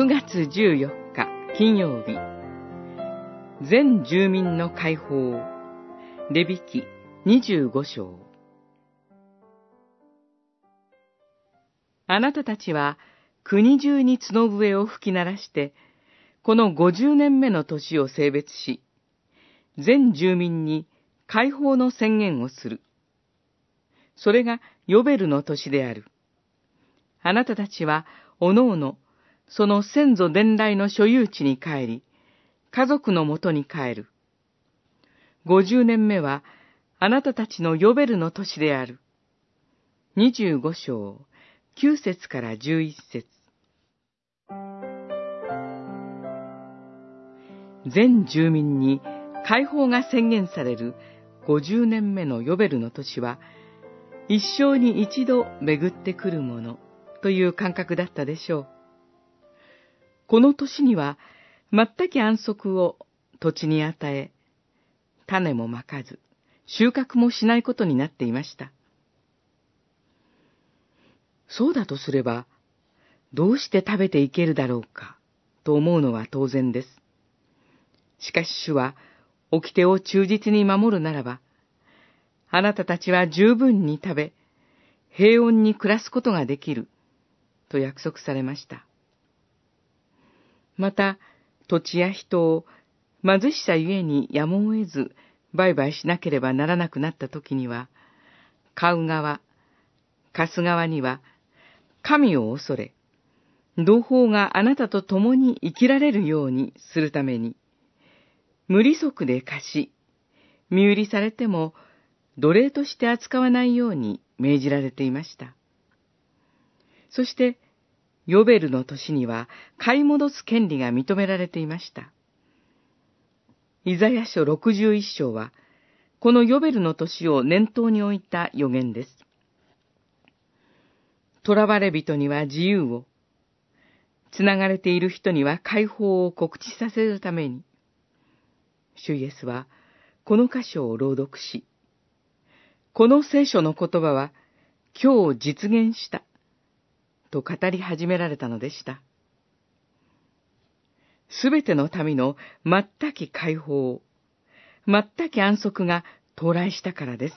9月14日金曜日全住民の解放レビキ25章あなたたちは国中に角笛を吹き鳴らして、この50年目の年を性別し、全住民に解放の宣言をする。それがヨベルの年である。あなたたちは、おのおの、その先祖伝来の所有地に帰り、家族のもとに帰る。五十年目は、あなたたちのヨベルの年である。二十五章、九節から十一節。全住民に解放が宣言される50年目のヨベルの年は、一生に一度巡ってくるものという感覚だったでしょう。この年には、全く安息を土地に与え、種もまかず、収穫もしないことになっていました。そうだとすれば、どうして食べていけるだろうか、と思うのは当然です。しかし主は、掟を忠実に守るならば、あなたたちは十分に食べ、平穏に暮らすことができる、と約束されました。また、土地や人を貧しさゆえにやむを得ず売買しなければならなくなった時には、買う側、貸す側には、神を恐れ、同胞があなたと共に生きられるようにするために、無利息で貸し、身売りされても奴隷として扱わないように命じられていました。そして、ヨベルの年には買い戻す権利が認められていました。イザヤ書61章は、このヨベルの年を念頭に置いた予言です。囚われ人には自由を、つながれている人には解放を告知させるために、主イエスはこの箇所を朗読し、この聖書の言葉は今日実現した、と語り始められたのでした。すべての民の全き解放、全き安息が到来したからです。